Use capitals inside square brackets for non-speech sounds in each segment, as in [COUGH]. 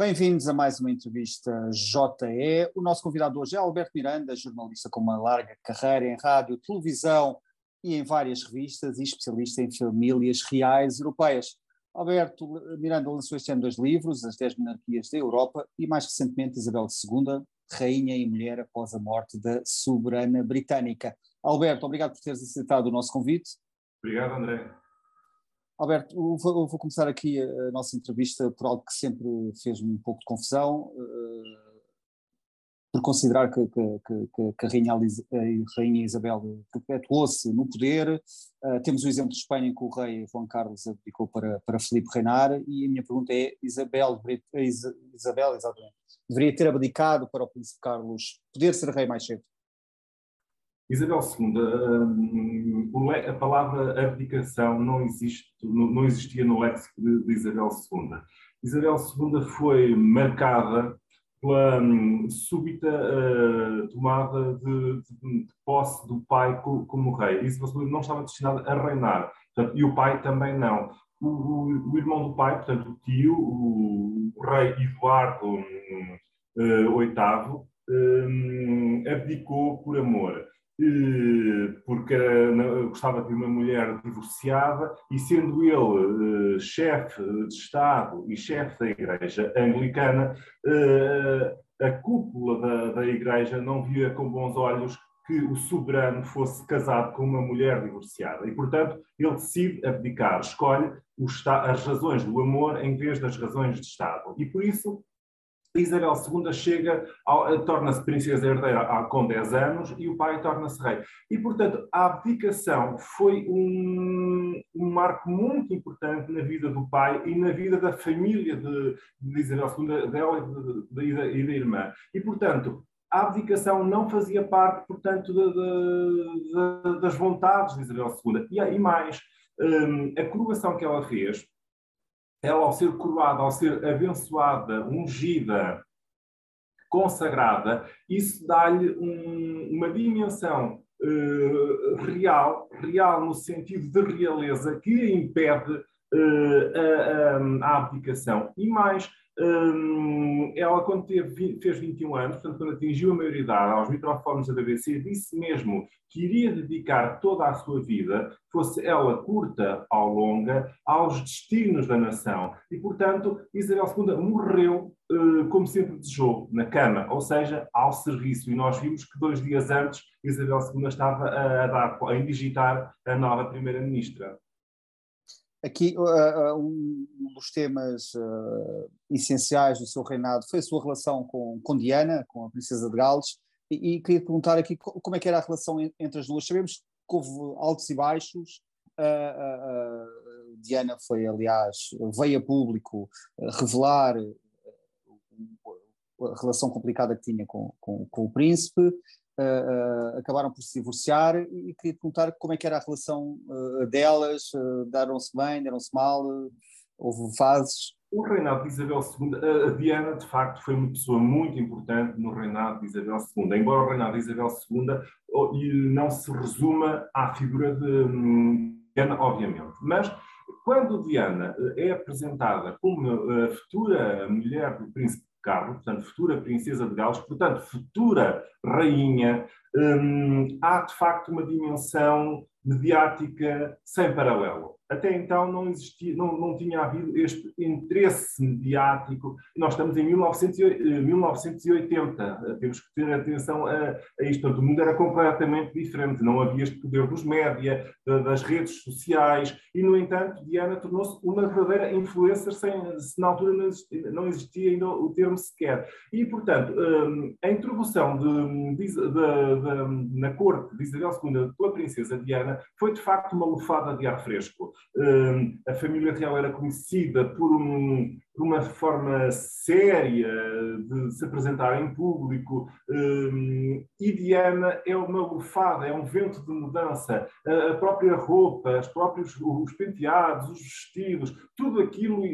Bem-vindos a mais uma entrevista JE. O nosso convidado hoje é Alberto Miranda, jornalista com uma larga carreira em rádio, televisão e em várias revistas e especialista em famílias reais europeias. Alberto Miranda lançou este ano dois livros, As Dez Monarquias da Europa e, mais recentemente, Isabel II, Rainha e Mulher após a morte da soberana britânica. Alberto, obrigado por teres aceitado o nosso convite. Obrigado, André. Alberto, vou, vou, começar aqui a nossa entrevista por algo que sempre fez um pouco de confusão, uh, por considerar que, que, que, que a, Rainha, a, Rainha, Isabel perpetuou-se no poder. Uh, temos o exemplo de Espanha em que o rei Juan Carlos abdicou para, para Filipe reinar, e a minha pergunta é: Isabel, Isabel exatamente, deveria ter abdicado para o príncipe Carlos poder ser rei mais cedo? Isabel II, hum, a palavra abdicação não, existe, não existia no léxico de, Isabel II. Isabel II foi marcada pela hum, súbita uh, tomada de, de, de, posse do pai como, rei. Isabel II não estava destinada a reinar, portanto, e o pai também não. O, o, o, irmão do pai, portanto, o tio, o, o rei Eduardo hum, VIII, um, abdicou por amor porque gostava de uma mulher divorciada e sendo ele uh, chefe de Estado e chefe da Igreja Anglicana, uh, a cúpula da, da Igreja não via com bons olhos que o soberano fosse casado com uma mulher divorciada e, portanto, ele decide abdicar, escolhe as razões do amor em vez das razões de Estado. E por isso Isabel II chega, torna-se princesa herdeira com 10 anos e o pai torna-se rei. E, portanto, a abdicação foi um, um, marco muito importante na vida do pai e na vida da família de, de Isabel II, dela e, de, de, da irmã. E, portanto, a abdicação não fazia parte, portanto, das vontades de Isabel II. E, e mais, um, a coroação que ela fez ela, ao ser coroada, ao ser abençoada, ungida, consagrada, isso dá-lhe um, uma dimensão uh, real, real no sentido de realeza, que impede uh, a, a, a, abdicação. E mais, um, ela, quando teve, fez 21 anos, portanto, quando atingiu a maioridade aos microfones da BBC, disse mesmo que iria dedicar toda a sua vida, fosse ela curta ou longa, aos destinos da nação. E, portanto, Isabel II morreu uh, como sempre desejou, na cama, ou seja, ao serviço. E nós vimos que dois dias antes Isabel II estava a, a, dar, a indigitar a nova primeira-ministra. Aqui, uh, um dos temas uh, essenciais do seu reinado foi a sua relação com, com Diana, com a princesa de Gales, e, e, queria perguntar aqui como é que era a relação entre as duas. Sabemos que houve altos e baixos, uh, Diana foi, aliás, veio a público revelar a relação complicada que tinha com, com, com o príncipe, uh, acabaram por se divorciar e, queria perguntar como é que era a relação uh, delas, deram-se bem, deram-se mal, houve fases? O reinado de Isabel II, a Diana de facto foi uma pessoa muito importante no reinado de Isabel II, embora o reinado de Isabel II não se resuma à figura de hum, Diana, obviamente, mas quando Diana é apresentada como a futura mulher do príncipe Carlos, portanto, futura princesa de Gales, portanto, futura rainha, hum, há de facto uma dimensão mediática sem paralelo até então não existia, não, não tinha havido este interesse mediático. Nós estamos em 1980, eh, temos que ter atenção a, a isto. O mundo era completamente diferente, não havia este poder dos média, das redes sociais, e, no entanto, Diana tornou-se uma verdadeira influencer sem, se na altura não existia, não existia ainda o termo sequer. E, portanto, hum, a introdução de, de, de, na corte de Isabel II pela princesa Diana foi, de facto, uma lufada de ar fresco a família real era conhecida por, um, por, uma forma séria de se apresentar em público, e Diana é uma lufada, é um vento de mudança. A própria roupa, os próprios os penteados, os vestidos, tudo aquilo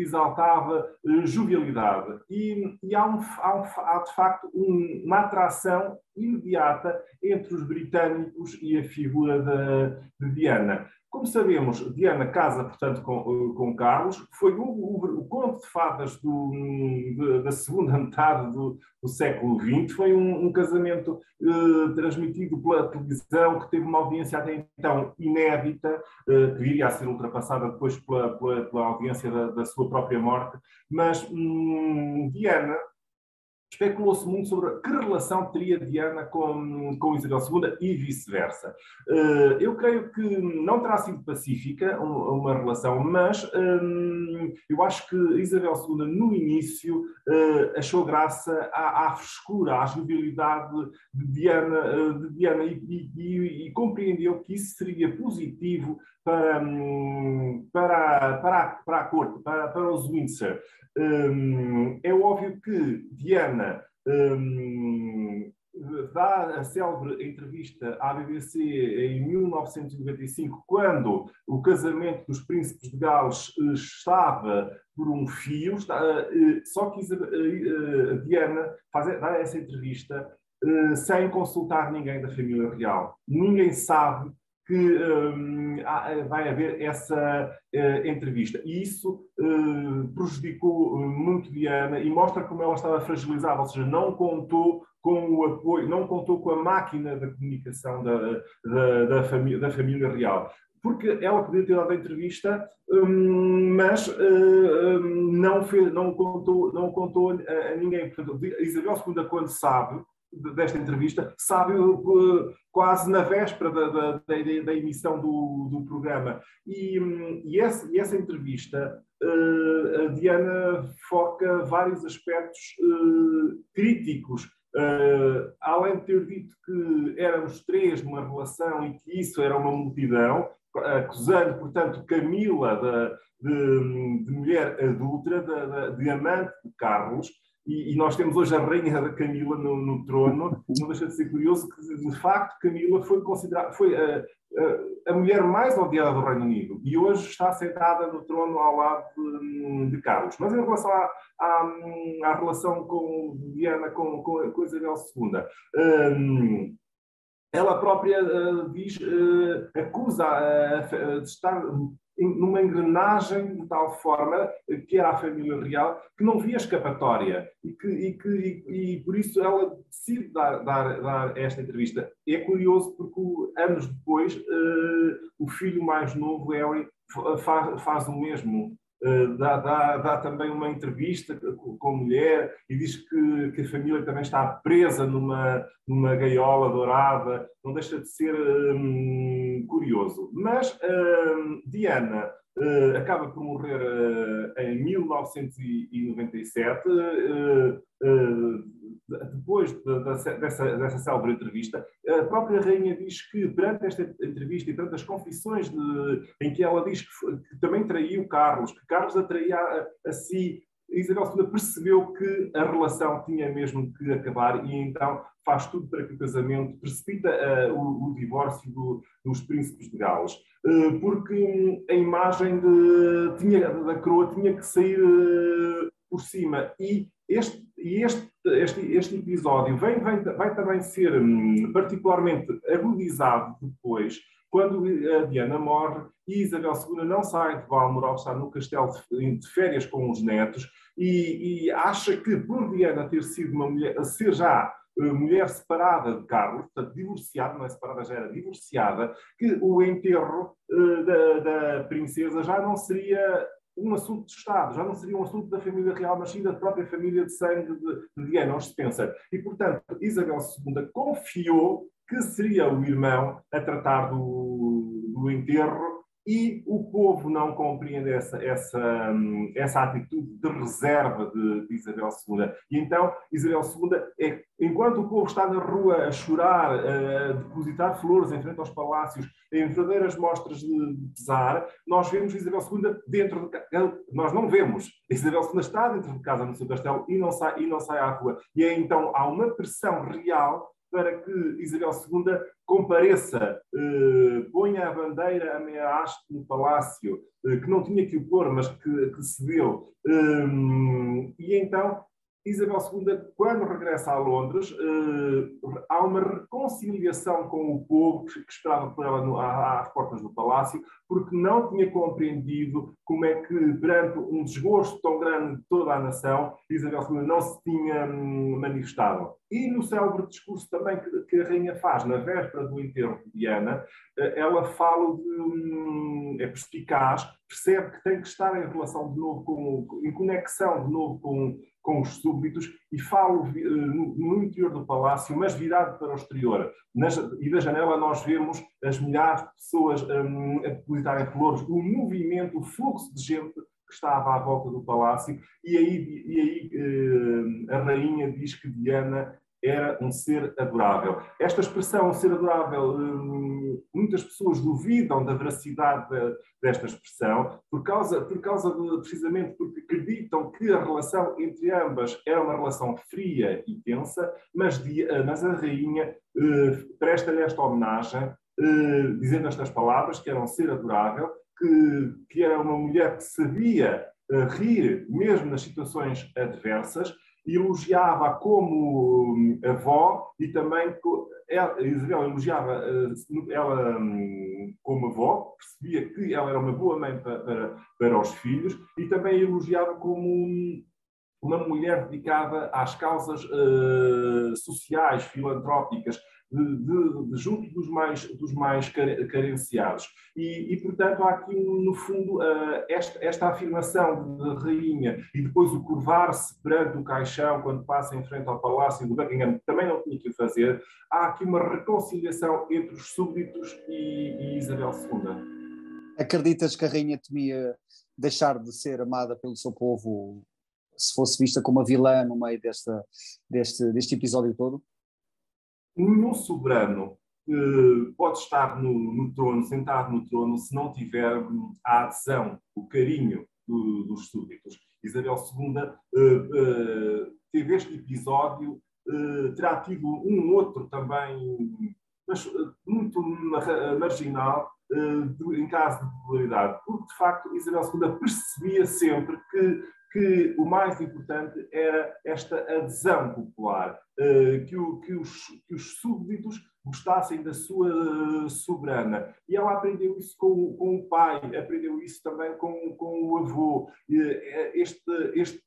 exaltava eh, jovialidade. E, e há, um, há, um, há, de facto uma atração imediata entre os britânicos e a figura de, de Diana. Como sabemos, Diana casa, portanto, com, com Carlos, foi o, o, o conto de fadas do, de, da segunda [LAUGHS] metade do, do século XX, foi um, um casamento eh, transmitido pela televisão que teve uma audiência até então inédita, eh, que viria a ser ultrapassada depois pela, pela, pela audiência da, da, sua própria morte, mas hum, Diana especulou-se muito sobre que relação teria Diana com, com Isabel II e vice-versa. Eh, eu creio que não terá sido pacífica uma relação, mas hum, eu acho que Isabel II, no início, eh, achou graça à, à frescura, à jovialidade de Diana, eh, de Diana e, e, e, compreendeu que isso seria positivo para, hum, para, para, a, para a corte, para, para os Windsor. Hum, é óbvio que Diana hum, dá a célebre entrevista à BBC em 1995, quando o casamento dos príncipes de Gales eh, estava por um fio, eh, só que eh, Diana faz, dá essa entrevista sem consultar ninguém da família real. Ninguém sabe que um, vai haver essa uh, entrevista. E isso uh, prejudicou muito Diana e mostra como ela estava fragilizada, ou seja, não contou com o apoio, não contou com a máquina da comunicação da, da, da, família, da família real. Porque ela podia ter dado a entrevista, um, mas uh, não, fez, não contou, não contou a ninguém. Portanto, Isabel II, quando sabe, desta entrevista, sabe quase na véspera da, da, da, da emissão do, do programa. E, e, essa, e essa entrevista, uh, a Diana foca vários aspectos uh, críticos. Uh, além de ter dito que éramos três numa relação e que isso era uma multidão, acusando, portanto, Camila de, de, de mulher adulta, de, de amante de Carlos, e, e, nós temos hoje a rainha Camila no, no, trono, não deixa de ser curioso que, de facto, Camila foi considerada, foi a, a, a, mulher mais odiada do Reino Unido e hoje está sentada no trono ao lado de, de Carlos. Mas em relação à, à, à relação com Diana com, com, com Isabel II, um, ela própria uh, diz, uh, acusa uh, de estar numa engrenagem de tal forma que era a família real que não via escapatória e que, e, que, e, e por isso ela decide dar, dar, dar, esta entrevista. É curioso porque anos depois uh, o filho mais novo, Harry, faz, faz o mesmo. Eh, dá, dá, dá, também uma entrevista com a mulher e diz que, que, a família também está presa numa, numa gaiola dourada. Não deixa de ser um, curioso. Mas um, Diana uh, acaba por morrer uh, em 1997. Uh, depois de, de, dessa, dessa célebre entrevista, a própria rainha diz que, perante esta entrevista e perante as confissões de, em que ela diz que, que, também traiu Carlos, que Carlos a traía a, a si, Isabel II percebeu que a relação tinha mesmo que acabar e então faz tudo para que o casamento precipita uh, o, o, divórcio do, dos príncipes de Gales. Uh, porque a imagem de, tinha, da coroa tinha que sair uh, por cima e este este, este, este episódio vem, vem, vai também ser hum, particularmente agudizado depois, quando a Diana morre Isabel II não sai de Balmoral, está no castelo de, férias com os netos e, e, acha que por Diana ter sido uma mulher, ser já uh, mulher separada de Carlos, portanto divorciada, não é separada, já era divorciada, que o enterro uh, da, da princesa já não seria um assunto de Estado, já não seria um assunto da família real, mas sim da própria família de sangue de, de Diana, aos Spencer. E, portanto, Isabel II confiou que seria o irmão a tratar do, do enterro e o povo não compreende essa, essa, essa atitude de reserva de, de Isabel II. E então, Isabel II, é, enquanto o povo está na rua a chorar, a depositar flores em frente aos palácios, em verdadeiras mostras de pesar, nós vemos Isabel II dentro de casa. Nós não vemos. Isabel II está dentro de casa no seu castelo e não sai, e não sai à rua. E é, então há uma pressão real para que Isabel II compareça, eh, ponha a bandeira a meia haste no palácio, eh, que não tinha que o pôr, mas que, que se deu. Eh, e então Isabel II, quando regressa a Londres, uh, há uma reconciliação com o povo que, que esperava por ela no, às portas do palácio, porque não tinha compreendido como é que, perante um desgosto tão grande de toda a nação, Isabel II não se tinha hum, manifestado. E no célebre discurso também que, que, a rainha faz na véspera do enterro de Diana, uh, ela fala de. Hum, é perspicaz, percebe que tem que estar em relação de novo com. em conexão de novo com com os súbditos e falo eh, no, interior do palácio, mas virado para o exterior. Nas, e da janela nós vemos as milhares de pessoas um, a depositarem flores, o movimento, o fluxo de gente que estava à volta do palácio, e aí, e aí uh, a rainha diz que Diana era um ser adorável. Esta expressão, ser adorável, hum, muitas pessoas duvidam da veracidade desta expressão, por causa, por causa de, precisamente porque acreditam que a relação entre ambas era uma relação fria e tensa, mas, mas a rainha eh, presta-lhe esta homenagem, eh, dizendo estas palavras, que era um ser adorável, que, que era uma mulher que sabia eh, rir mesmo nas situações adversas, elogiava como hum, avó e também Isabel elogiava eh, ela hum, como avó, percebia que ela era uma boa mãe para, para, para os filhos e também elogiava como uma mulher dedicada às causas uh, sociais, filantrópicas, de, de, de, junto dos mais, dos mais carenciados. E, e, portanto, há aqui, no fundo, uh, esta, esta afirmação de rainha e depois o curvar-se perante o caixão quando passa em frente ao palácio do Buckingham, também não tinha que o fazer, há aqui uma reconciliação entre os súbditos e, e Isabel II. Acreditas que a rainha temia deixar de ser amada pelo seu povo se fosse vista como uma vilã no meio desta, deste, deste episódio todo? Nenhum soberano uh, pode estar no, no, trono, sentado no trono, se não tiver hum, a adesão, o carinho do, dos súditos. Isabel II uh, uh, teve este episódio, terá tido um outro também, mas muito marginal, em caso de popularidade, porque de facto Isabel II percebia sempre que que o mais importante era esta adesão popular, eh, que, o, que, os, que os súbditos gostassem da sua soberana. E ela aprendeu isso com, com o pai, aprendeu isso também com, com o avô. Eh, este, este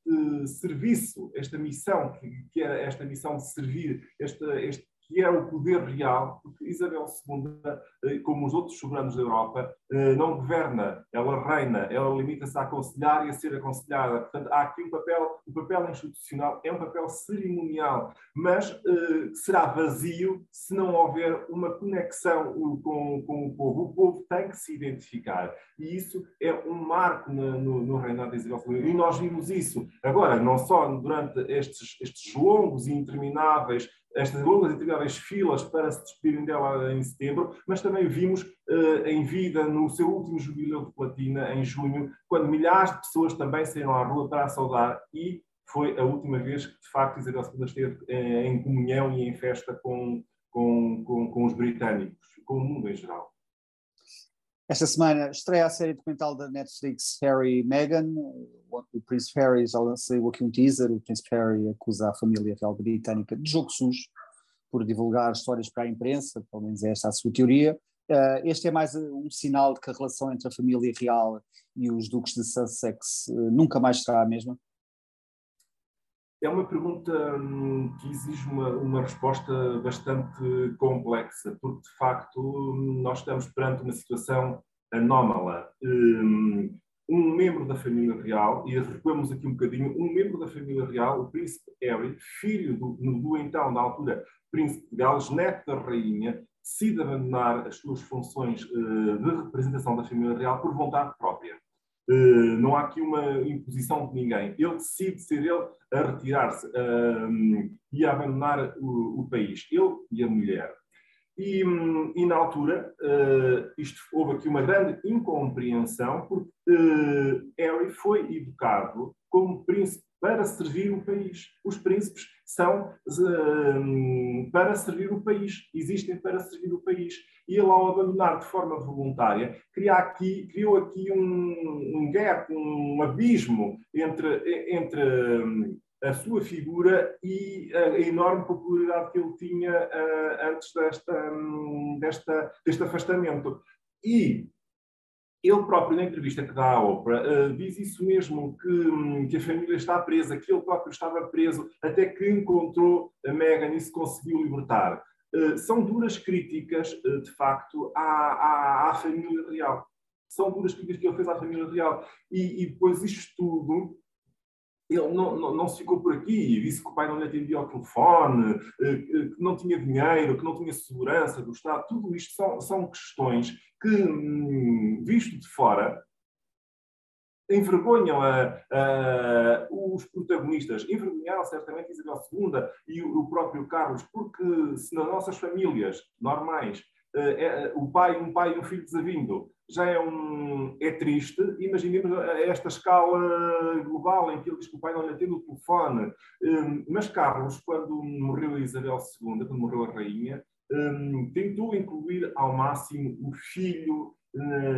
serviço, esta missão, que era esta missão de servir, este, este que é o poder real, porque Isabel II, eh, como os outros soberanos da Europa, eh, não governa, ela reina, ela limita-se a aconselhar e a ser aconselhada. Portanto, há aqui um papel, o um papel institucional é um papel cerimonial, mas uh, será vazio se não houver uma conexão com, com o povo. O povo tem que se identificar e isso é um marco no, no, no reinado de Isabel II. E nós vimos isso agora, não só durante estes, estes longos e intermináveis estas longas e intermináveis filas para se despedirem dela em setembro, mas também vimos uh, em vida no seu último jubileu de platina, em junho, quando milhares de pessoas também saíram à rua para a saudar e foi a última vez que, de facto, Isabel II esteve eh, em comunhão e em festa com, com, com, com os britânicos, com o mundo em geral. Esta semana estreia a série documental da Netflix Harry e Meghan. O Príncipe Harry já saiu aqui um teaser. O Príncipe Harry acusa a família real britânica de jogo sujo por divulgar histórias para a imprensa, pelo menos é esta a sua teoria. Uh, este é mais um sinal de que a relação entre a família real e os duques de Sussex uh, nunca mais será a mesma? É uma pergunta hum, que exige uma, uma, resposta bastante complexa, porque de facto nós estamos perante uma situação anómala. Hum, um membro da família real, e recuamos aqui um bocadinho, um membro da família real, o príncipe Harry, filho do, do então, na altura, príncipe de Gales, neto da rainha, decide abandonar as suas funções uh, de representação da família real por vontade própria. Uh, não há aqui uma imposição de ninguém. Ele decide ser ele a retirar-se uh, e a abandonar o, o, país, ele e a mulher. E, um, e na altura, uh, isto, houve aqui uma grande incompreensão, porque Harry foi educado como príncipe para servir o país. Os príncipes são um, para servir o país, existem para servir o país. E ele, ao abandonar de forma voluntária, cria aqui, criou aqui um, um gap, um abismo entre, entre, a sua figura e a enorme popularidade que ele tinha uh, antes desta, um, desta, deste afastamento. E ele próprio, na entrevista que dá à Oprah, uh, diz isso mesmo, que, um, que, a família está presa, que ele próprio estava preso, até que encontrou a Meghan e se conseguiu libertar. Uh, são duras críticas, uh, de facto, à, à, à, família real. São duras críticas que ele fez à família real. E, e depois isto tudo ele não, não, não, se ficou por aqui, disse que o pai não lhe atendia ao telefone, que não tinha dinheiro, que não tinha segurança do Estado. Tudo isto são, são questões que, hum, visto de fora, envergonham a, a, os protagonistas, envergonharam certamente Isabel II e o, o, próprio Carlos, porque se nas nossas famílias normais o pai, um pai e um filho desavindo já é, um, é triste, imaginemos esta escala global em que ele diz que o pai não lhe atende o telefone. Hum, mas Carlos, quando morreu Isabel II, quando morreu a rainha, um, tentou incluir ao máximo o filho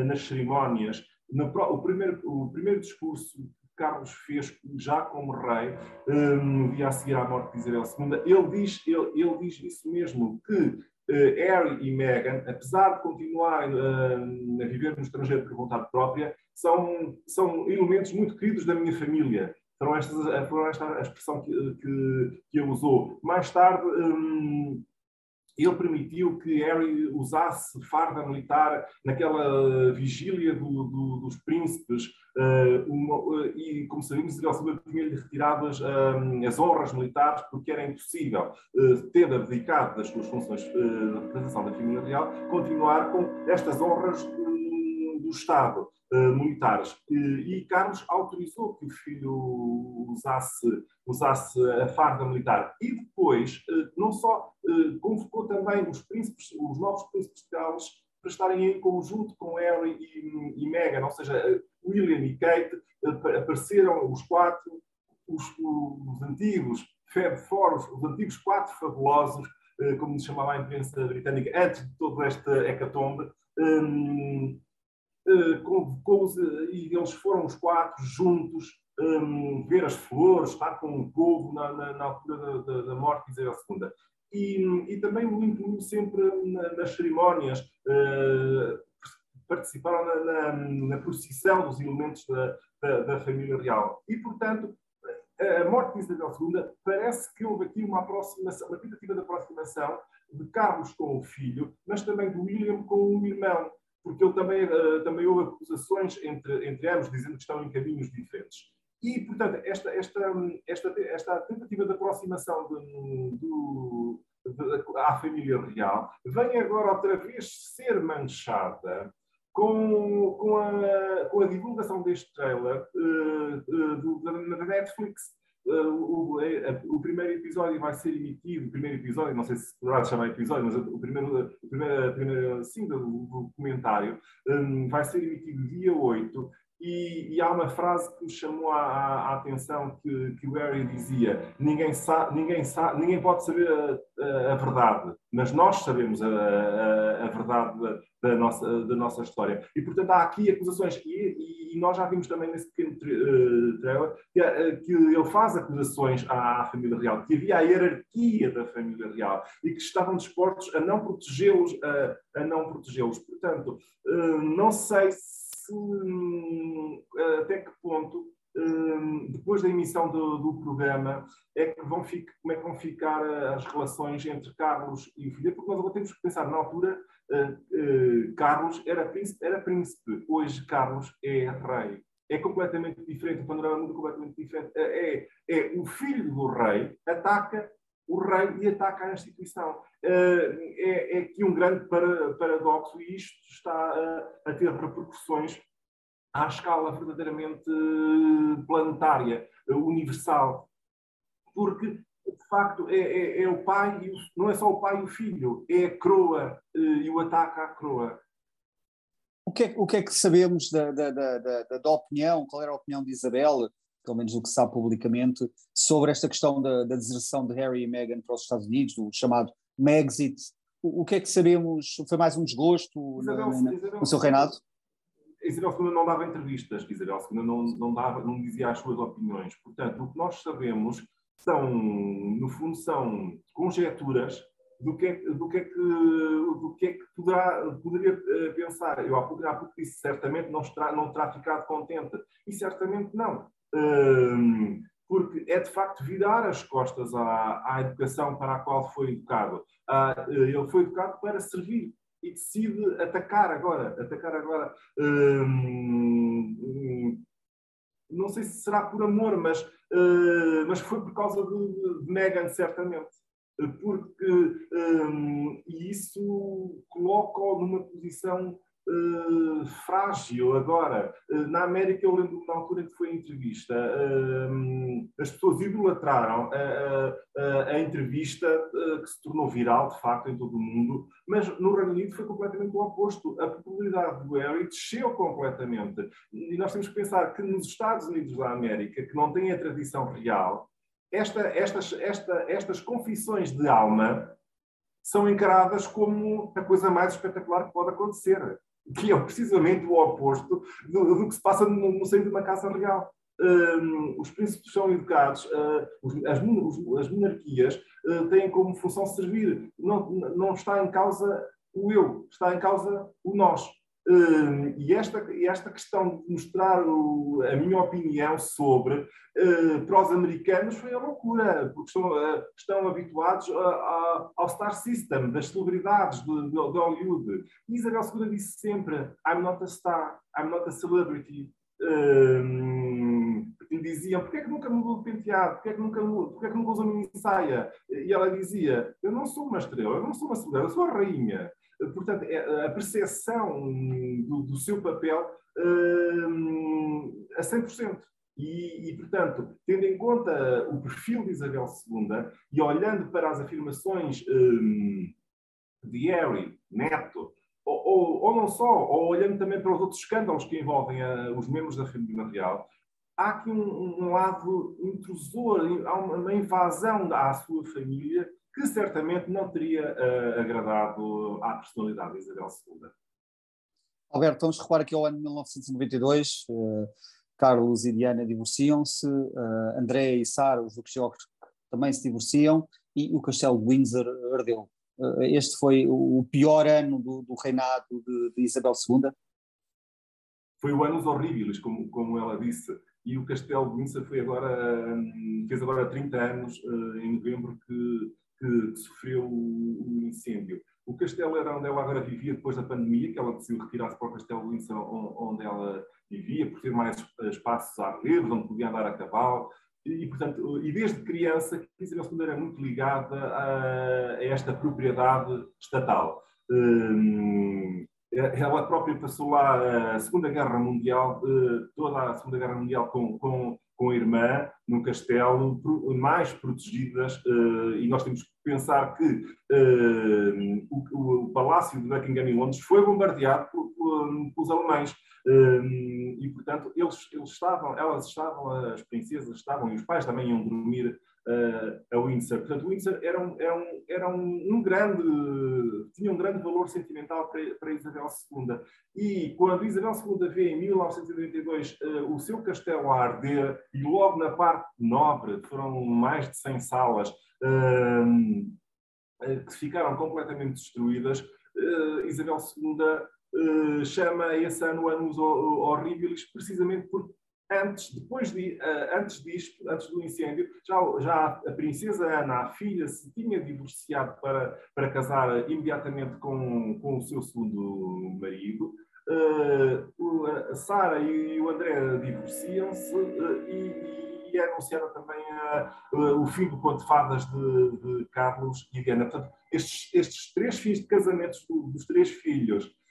nas cerimónias. O, primeiro, o primeiro discurso que Carlos fez já como rei, um, no dia a seguir à morte de Isabel II, ele diz, ele, ele diz isso mesmo, que Harry e Meghan, apesar de continuarem uh, a viver no estrangeiro por vontade própria, são, são elementos muito queridos da minha família. Foram esta, foram esta a expressão que, que, que ele usou. Mais tarde, um, ele permitiu que Harry usasse farda militar naquela vigília do, do, dos príncipes uh, uma, uh, e, como sabemos, Isabel II tinha-lhe retirado as, as, honras militares porque era impossível, tendo abdicado das suas funções de representação da família real, continuar com estas honras do Estado. Uh, militares. e Carlos autorizou que o filho usasse, usasse a farda militar. E depois, uh, não só uh, convocou também os príncipes, os novos príncipes Gales, para estarem em conjunto com Harry e, e Meghan, ou seja, William e Kate apareceram os quatro, os, os antigos Fab Four, os antigos quatro fabulosos, como se chamava a imprensa britânica, antes de toda esta hecatombe, eh, convocou-os e eles foram os quatro juntos um, ver as flores, estar com o povo na, na, na altura da, da, morte de Isabel II. E, e também o incluiu sempre na, nas cerimónias, uh, participaram na, na, procissão dos elementos da, da, da, família real. E, portanto, a morte de Isabel II parece que houve aqui uma aproximação, uma tentativa de aproximação de Carlos com o filho, mas também de William com o irmão porque também, uh, também houve acusações entre, entre ambos, dizendo que estão em caminhos diferentes. E, portanto, esta, esta, esta, esta tentativa de aproximação de, de, de, à família real vem agora outra vez ser manchada com, com, a, com a divulgação deste trailer uh, uh, da Netflix, o, o, primeiro episódio vai ser emitido, o primeiro episódio, não sei se poderá chamar episódio, mas o primeiro, o primeiro, primeiro sim, do documentário um, vai ser emitido dia 8 e, e, há uma frase que me chamou a, a, a, atenção que, que o Harry dizia: ninguém, sabe, ninguém, sabe, ninguém pode saber a, a, verdade, mas nós sabemos a, verdade da, da, nossa, da nossa história. E, portanto, há aqui acusações, e, e nós já vimos também nesse pequeno uh, trailer que, uh, que, ele faz acusações à, à, família real, que havia a hierarquia da família real e que estavam dispostos a não protegê-los, a, não protegê-los. Portanto, uh, não sei se se, eh, até que ponto, eh, depois da emissão do, do programa, é que vão ficar, como é que vão ficar eh, as relações entre Carlos e o filho? Porque nós agora temos que pensar, na altura, Carlos era príncipe, era príncipe, hoje Carlos é rei. É completamente diferente, o panorama muda completamente diferente. É, é o filho do rei ataca o rei e ataca a instituição. Eh, é, é aqui um grande paradoxo e isto está a ter repercussões à escala verdadeiramente planetária, universal. Porque, de facto, é, é, é o pai, o, não é só o pai e o filho, é a croa eh, e o ataque à croa. O que, é, o que é que sabemos da, da, da, da opinião? Qual era a opinião de Isabel? Pelo menos do que se sabe publicamente, sobre esta questão da, da deserção de Harry e Meghan para os Estados Unidos, do chamado Megxit. O, o que é que sabemos? Foi mais um desgosto Isabel, no, no, Isabel, no seu reinado? Isabel II não dava entrevistas, Isabel II não, não, dava, não dizia as suas opiniões. Portanto, o que nós sabemos são, no fundo, são conjecturas do que é, do que, é que, do que, é que poderá, poderia eh, pensar. Eu há pouco, há pouco disse, certamente não, não terá ficado contente. E certamente não. Porque é de facto virar as costas à, à educação para a qual foi educado. Ah, ele foi educado para servir e decide atacar agora, atacar agora. Hum, não sei se será por amor, mas, uh, mas foi por causa de, de Megan, certamente. Porque um, isso coloca-o numa posição Uh, frágil agora. Uh, na América, eu lembro na altura que foi a entrevista, uh, as pessoas idolatraram a, a, a entrevista que se tornou viral, de facto, em todo o mundo, mas no Reino Unido foi completamente o oposto. A popularidade do Harry desceu completamente. E nós temos que pensar que nos Estados Unidos da América, que não têm a tradição real, esta, estas, esta, estas confissões de alma são encaradas como a coisa mais espetacular que pode acontecer que é precisamente o oposto do, do que se passa no, no seio de uma casa real. Um, os príncipes são educados, uh, as, as, monarquias uh, têm como função servir. Não, não está em causa o eu, está em causa o nós. Uh, e esta, esta questão de mostrar o, a minha opinião sobre uh, para os americanos foi a loucura, porque estão, uh, estão habituados a, a, ao star system das celebridades de, de, de Hollywood. E Isabel II disse sempre: I'm not a star, I'm not a celebrity. Lhe diziam, porquê é que nunca mudou de penteado? Porquê é que nunca, é que nunca usou mini saia? E ela dizia, eu não sou uma estrela, eu não sou uma celebridade, eu sou a rainha. Portanto, é, a percepção do, do seu papel uh, a 100%. E, e, portanto, tendo em conta o perfil de Isabel II e olhando para as afirmações um, de Harry, Neto, ou, ou, ou, não só, ou olhando também para os outros escândalos que envolvem a, os membros da família real, há aqui um, um lado intrusor, há uma, invasão à sua família que certamente não teria uh, agradado à personalidade de Isabel II. Alberto, vamos recuar aqui ao ano de 1992. Uh, Carlos e Diana divorciam-se, uh, André e Sara, os duques Georges, também se divorciam e o castelo de Windsor ardeu. Uh, este foi o pior ano do, do reinado de, de, Isabel II? Foi o anos horríveis, como, como ela disse, e o castelo de Windsor foi agora, um, fez agora 30 anos, uh, em novembro, que que, sofreu o, incêndio. O castelo era onde ela agora vivia depois da pandemia, que ela decidiu retirar-se para o castelo de Windsor, onde ela vivia, por ter mais espaços à rede, onde podia andar a cavalo. E, portanto, e desde criança, Isabel II era muito ligada a, a esta propriedade estatal. Hum, ela própria passou lá a Segunda Guerra Mundial, eh, toda a Segunda Guerra Mundial com, com com a irmã num castelo mais protegidas eh, e nós temos que pensar que uh, o, o, Palácio de Buckingham em Londres foi bombardeado pelos alemães. E portanto eles, eles estavam, elas estavam, as princesas estavam e os pais também iam dormir a Windsor. Portanto, Windsor era um, era um, era um, um grande, tinha um grande valor sentimental para, para Isabel II. E quando Isabel II vê em 1992 uh, o seu castelo a arder, e logo na parte nobre, foram mais de 100 salas uh, que ficaram completamente destruídas, Isabel II chama esse ano anos horríveis, precisamente porque antes, depois de, uh, antes disto, antes do incêndio, já, já a princesa Ana, a filha, se tinha divorciado para, para casar imediatamente com, com o seu segundo marido. Uh, a Sara e o André divorciam-se uh, e, e, anunciada também o fim do conto de fadas de, de Carlos e Diana. Portanto, estes, estes três fins de casamentos dos três filhos Uh,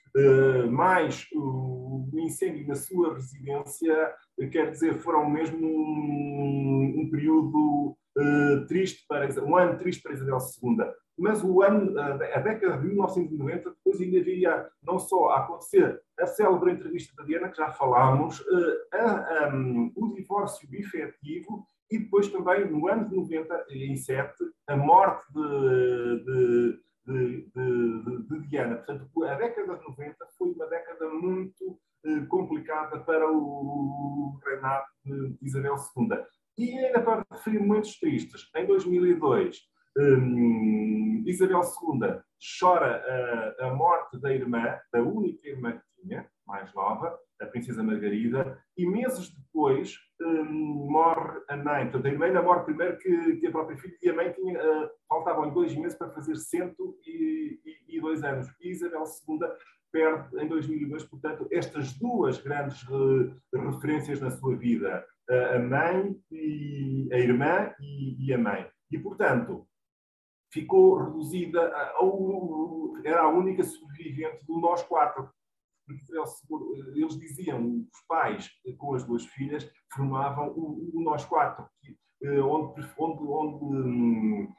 mais o incêndio na sua residência, quer dizer, foram mesmo um, um período uh, triste para um ano triste para Isabel II. Mas o ano, a década de 1990, depois ainda havia não só a acontecer a célebre entrevista da Diana, que já falámos, uh, a, um, o divórcio efetivo e depois também no ano de 97, a morte de, de de, de, de, Diana. Portanto, a década de 90 foi uma década muito eh, complicada para o reinado de Isabel II. E ainda para referir momentos tristes, em 2002, um, Isabel II chora a, a, morte da irmã, da única irmã que tinha, mais nova, a princesa Margarida, e meses depois um, morre a mãe. Portanto, a irmã ainda morre primeiro que, que, a própria filha, e a mãe tinha, uh, faltavam dois meses para fazer 102 anos. E Isabel II perde em 2002, portanto, estas duas grandes uh, referências na sua vida, uh, a mãe e a irmã e, e a mãe. E, portanto, ficou reduzida, a, a, era a única sobrevivente do nós quatro. Eles diziam, os pais com as duas filhas formavam o, o nós quatro, eh, onde, onde, onde um,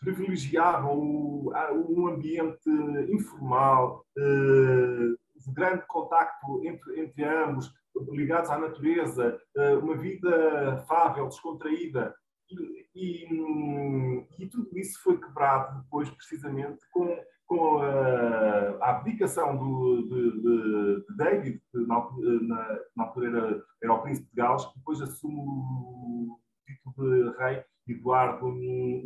privilegiavam um ambiente informal, de grande contacto entre, entre ambos, ligados à natureza, uma vida fável, descontraída. E, e, e, tudo isso foi quebrado depois, precisamente, com, com a, a abdicação do, de, de, de David, que na, na, na, altura era, era o príncipe de Gales, que depois assume o título de rei Eduardo,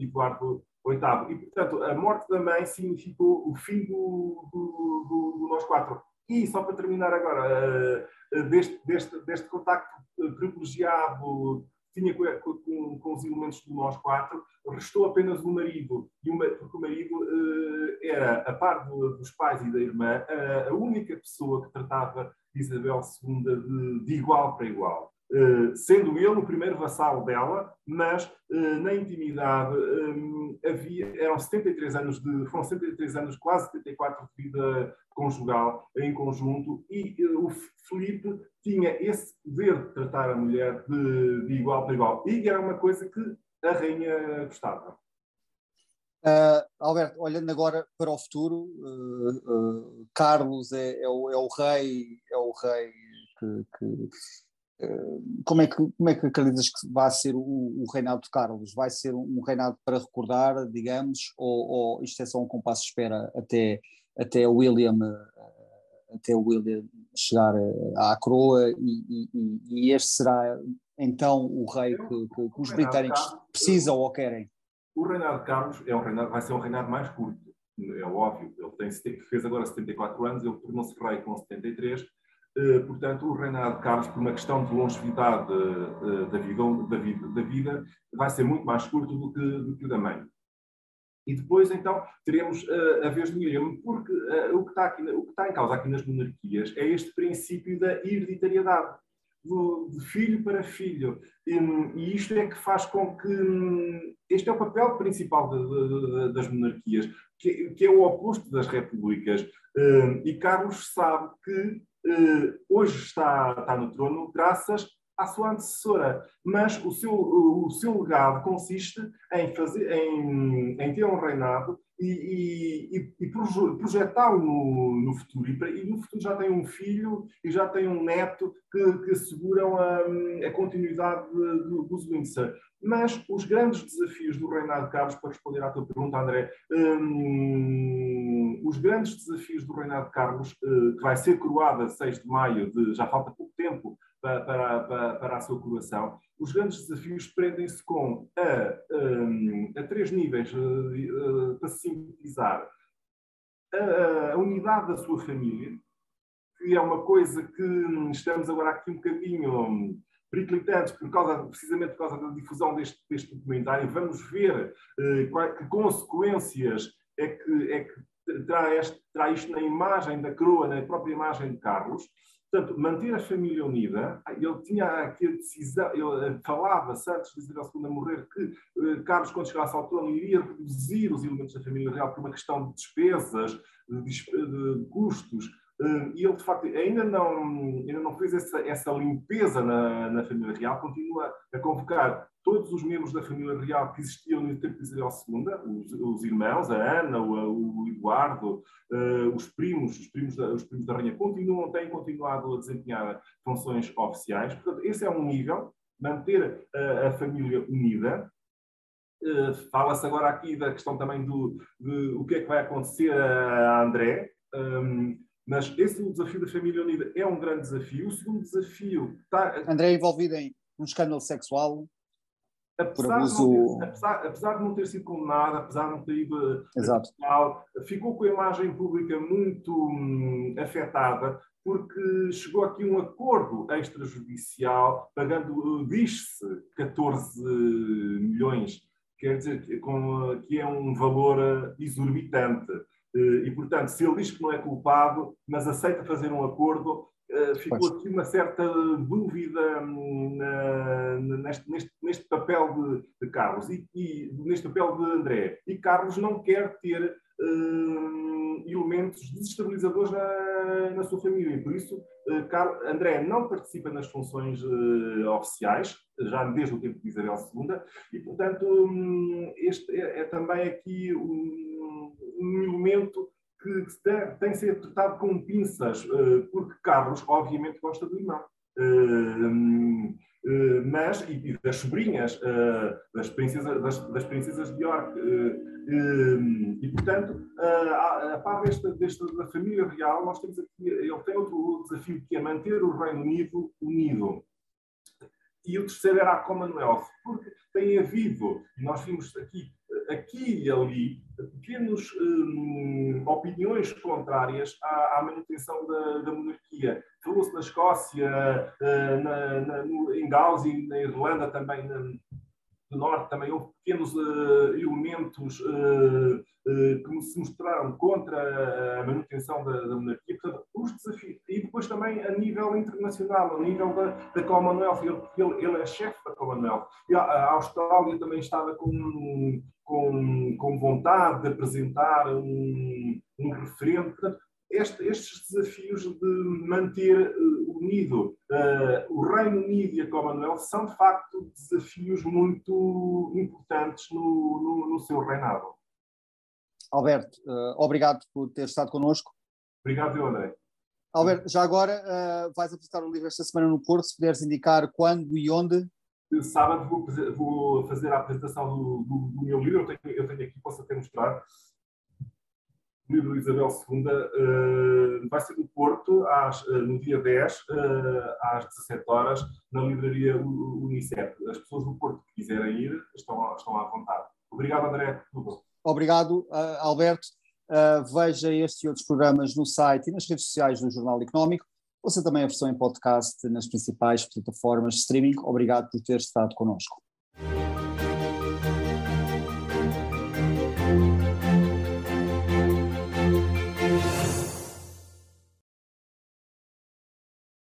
Eduardo VIII. E, portanto, a morte da mãe significou o fim do, do, do, do nós quatro. E, só para terminar agora, uh, deste, deste, deste contacto privilegiado tinha com, com, com, os elementos do nós quatro, restou apenas o marido, e uma, porque o marido uh, era, a par do, dos pais e da irmã, uh, a única pessoa que tratava Isabel II de, de igual para igual. Uh, sendo ele o primeiro vassalo dela, mas na intimidade havia, eram 73 anos de, foram 73 anos, quase 74 de vida conjugal em conjunto, e o Felipe tinha esse poder de tratar a mulher de, de igual para igual. E era uma coisa que a rainha gostava. Uh, Alberto, olhando agora para o futuro, uh, uh, Carlos é, é, o, é, o, rei, é o rei que, que como é que como é que acreditas que vai ser o, o, reinado de Carlos? Vai ser um reinado para recordar, digamos, ou, ou isto é só um compasso de espera até até William até William chegar à coroa e, e, e este será então o rei que, que, que os britânicos precisam ou querem? O reinado de Carlos é um reinado, vai ser um reinado mais curto, é óbvio. Ele tem, fez agora 74 anos, ele tornou-se rei com 73. Eh, portanto, o reinado de Carlos, por uma questão de longevidade eh, da vida, da vida, da vida vai ser muito mais curto do que, do que o da mãe. E depois, então, teremos uh, a vez do William, porque o, que está aqui, o que está em causa aqui nas monarquias é este princípio da hereditariedade, do, de filho para filho. E, isto é que faz com que. Um, este é o papel principal de, de, de, das monarquias, que, que, é o oposto das repúblicas. E Carlos sabe que hoje está, está no trono graças à sua antecessora, mas o seu, o seu legado consiste em, fazer, em, em ter um reinado e, e, e projetá-lo no, no, futuro. E, no futuro já tem um filho e já tem um neto que, que asseguram a, a continuidade dos Windsor. Mas os grandes desafios do reinado de Carlos, para responder à tua pergunta, André, os grandes desafios do reinado de Carlos, uh, que vai ser coroado a 6 de maio, de, já falta pouco tempo para, para, para, a sua coroação. Os grandes desafios prendem-se com a, um, a, três níveis, uh, uh, para sintetizar, a, a, unidade da sua família, que é uma coisa que estamos agora aqui um bocadinho periclitantes por causa, precisamente por causa da difusão deste, deste documentário. Vamos ver qual, que consequências é que, é que este, terá isto na imagem da coroa, na própria imagem de Carlos. Portanto, manter a família unida, ele tinha aqui a decisão, ele falava-se antes de Isabel II morrer que eh, Carlos, quando chegasse ao trono, iria reduzir os elementos da família real por uma questão de despesas, de, de custos, eh, e ele, de facto, ainda não, ainda não fez essa, essa limpeza na, na família real, continua a convocar todos os membros da família real que existiam no tempo de Isabel II, os, os irmãos, a Ana, o, o Eduardo, uh, os primos, os primos, da, os primos da rainha, continuam, têm continuado a desempenhar funções oficiais. Portanto, esse é um nível, manter uh, a família unida. Uh, Fala-se agora aqui da questão também do de, o que é que vai acontecer a André. Um, mas esse é o desafio da família unida é um grande desafio. O segundo desafio está. André é envolvido em um escândalo sexual apesar, abuso... de ter, apesar, apesar, de não ter sido condenado, apesar de não ter ido Exato. a ficou com a imagem pública muito hum, afetada, porque chegou aqui um acordo extrajudicial, pagando, diz-se, 14 milhões, quer dizer, que, com, que é um valor exorbitante. E, portanto, se ele diz que não é culpado, mas aceita fazer um acordo, eh, ficou aqui uma certa dúvida hum, na, neste, neste, neste, papel de, de Carlos e, e, neste papel de André. E Carlos não quer ter uh, elementos desestabilizadores na, na, sua família. E por isso, uh, Carlos, André não participa nas funções uh, oficiais, já desde o tempo de Isabel II, e, portanto, um, este é, é, também aqui um, um elemento que tem que ser tratado com pinças, eh, porque Carlos, obviamente, gosta do irmão. Eh, eh, mas, e, das sobrinhas, das princesas, das, das princesas de York. E, portanto, a, a par desta, desta, da família real, nós temos aqui, ele tem outro desafio que é manter o Reino Unido unido. E o terceiro era a Commonwealth, porque tem havido, e nós vimos aqui aqui e ali pequenas hum, opiniões contrárias à, à manutenção da, da monarquia. Falou-se na Escócia, uh, na, na, no, em Gales e na Irlanda também, na, do Norte, também houve pequenos uh, elementos uh, que se mostraram contra a manutenção da, da, monarquia. Portanto, os desafios. E depois também a nível internacional, a nível da, da Commonwealth, ele, ele, ele é chefe da Commonwealth. E a, a Austrália também estava com com, com vontade de apresentar um, um referente. Portanto, este, estes desafios de manter uh, unido uh, o Reino Unido e a Commonwealth são, de facto, desafios muito importantes no, no, no seu reinado. Alberto, uh, obrigado por ter estado connosco. Obrigado, André. Alberto, já agora vais apresentar um livro esta semana no Porto, se puderes indicar quando e onde sábado vou, vou, fazer a apresentação do, do, do meu livro. Eu tenho, eu tenho, aqui, posso até mostrar. O livro Isabel II uh, vai ser no Porto, às, uh, no dia 10, uh, eh, às 17 horas, na livraria Unicef. As pessoas do Porto que quiserem ir estão, estão à vontade. Obrigado, André. Obrigado, Alberto. veja este e outros programas no site e nas redes sociais do Jornal Económico. Ouça também a versão em podcast nas principais plataformas de streaming. Obrigado por ter estado connosco.